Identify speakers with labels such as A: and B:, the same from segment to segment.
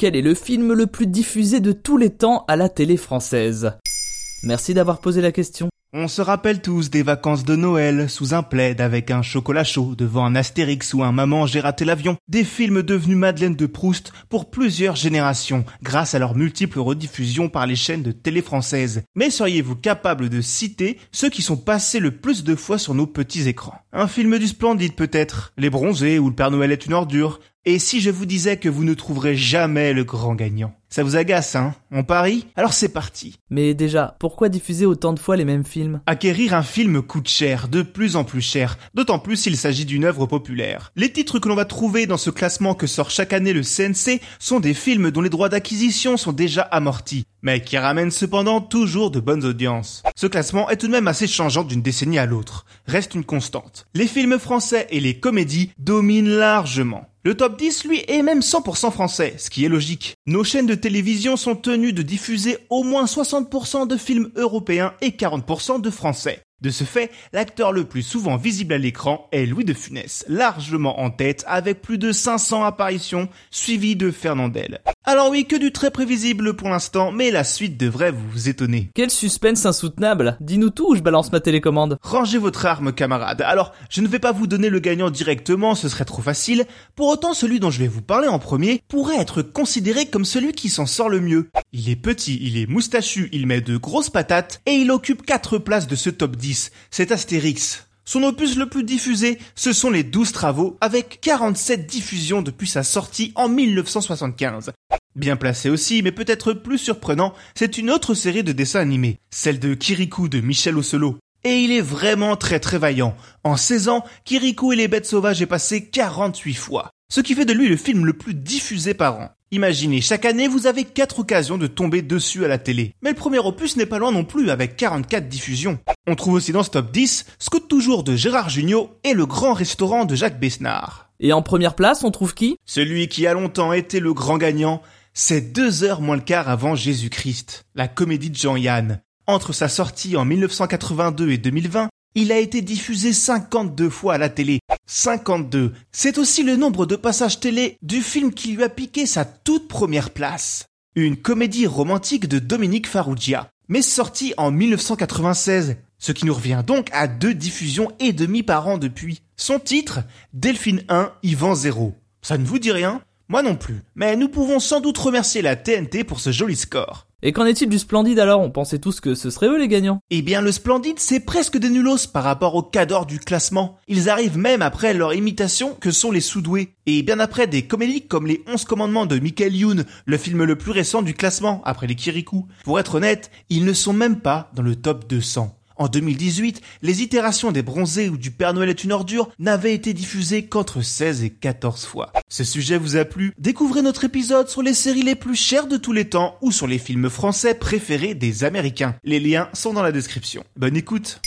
A: Quel est le film le plus diffusé de tous les temps à la télé française Merci d'avoir posé la question.
B: On se rappelle tous des vacances de Noël sous un plaid avec un chocolat chaud devant un Astérix ou un Maman j'ai raté l'avion. Des films devenus Madeleine de Proust pour plusieurs générations grâce à leurs multiples rediffusions par les chaînes de télé françaises. Mais seriez-vous capable de citer ceux qui sont passés le plus de fois sur nos petits écrans? Un film du Splendide peut-être? Les Bronzés ou Le Père Noël est une ordure? Et si je vous disais que vous ne trouverez jamais le grand gagnant? Ça vous agace, hein On parie Alors c'est parti.
A: Mais déjà, pourquoi diffuser autant de fois les mêmes films?
B: Acquérir un film coûte cher, de plus en plus cher, d'autant plus s'il s'agit d'une œuvre populaire. Les titres que l'on va trouver dans ce classement que sort chaque année le CNC sont des films dont les droits d'acquisition sont déjà amortis, mais qui ramènent cependant toujours de bonnes audiences. Ce classement est tout de même assez changeant d'une décennie à l'autre. Reste une constante. Les films français et les comédies dominent largement. Le top 10, lui, est même 100% français, ce qui est logique. Nos chaînes de télévision sont tenues de diffuser au moins 60% de films européens et 40% de français. De ce fait, l'acteur le plus souvent visible à l'écran est Louis de Funès, largement en tête avec plus de 500 apparitions, suivi de Fernandel. Alors oui, que du très prévisible pour l'instant, mais la suite devrait vous étonner.
A: Quel suspense insoutenable Dis-nous tout ou je balance ma télécommande
B: Rangez votre arme, camarade. Alors, je ne vais pas vous donner le gagnant directement, ce serait trop facile. Pour autant, celui dont je vais vous parler en premier pourrait être considéré comme celui qui s'en sort le mieux. Il est petit, il est moustachu, il met de grosses patates, et il occupe 4 places de ce top 10 c'est Astérix. Son opus le plus diffusé, ce sont les 12 travaux, avec 47 diffusions depuis sa sortie en 1975. Bien placé aussi, mais peut-être plus surprenant, c'est une autre série de dessins animés, celle de Kirikou de Michel Ocelot. Et il est vraiment très très vaillant. En 16 ans, Kirikou et les bêtes sauvages est passé 48 fois. Ce qui fait de lui le film le plus diffusé par an. Imaginez, chaque année, vous avez 4 occasions de tomber dessus à la télé. Mais le premier opus n'est pas loin non plus, avec 44 diffusions. On trouve aussi dans ce top 10 Scout toujours de Gérard Jugnot et le grand restaurant de Jacques Besnard.
A: Et en première place, on trouve qui?
B: Celui qui a longtemps été le grand gagnant, c'est deux heures moins le quart avant Jésus-Christ, la comédie de Jean-Yann. Entre sa sortie en 1982 et 2020, il a été diffusé 52 fois à la télé. 52. C'est aussi le nombre de passages télé du film qui lui a piqué sa toute première place. Une comédie romantique de Dominique Farrugia, mais sortie en 1996, ce qui nous revient donc à deux diffusions et demi par an depuis. Son titre, Delphine 1, Yvan 0. Ça ne vous dit rien? Moi non plus. Mais nous pouvons sans doute remercier la TNT pour ce joli score.
A: Et qu'en est-il du Splendide alors? On pensait tous que ce seraient eux les gagnants.
B: Eh bien, le Splendide, c'est presque des nulos par rapport aux cadors du classement. Ils arrivent même après leur imitation que sont les Soudoués. Et bien après des comédies comme les 11 commandements de Michael Youn, le film le plus récent du classement, après les Kirikou. Pour être honnête, ils ne sont même pas dans le top 200. En 2018, les itérations des bronzés ou du Père Noël est une ordure n'avaient été diffusées qu'entre 16 et 14 fois. Ce sujet vous a plu? Découvrez notre épisode sur les séries les plus chères de tous les temps ou sur les films français préférés des Américains. Les liens sont dans la description. Bonne écoute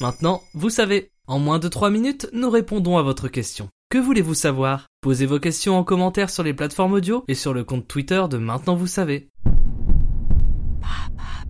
A: Maintenant, vous savez, en moins de 3 minutes, nous répondons à votre question. Que voulez-vous savoir? Posez vos questions en commentaire sur les plateformes audio et sur le compte Twitter de Maintenant vous savez. Papa.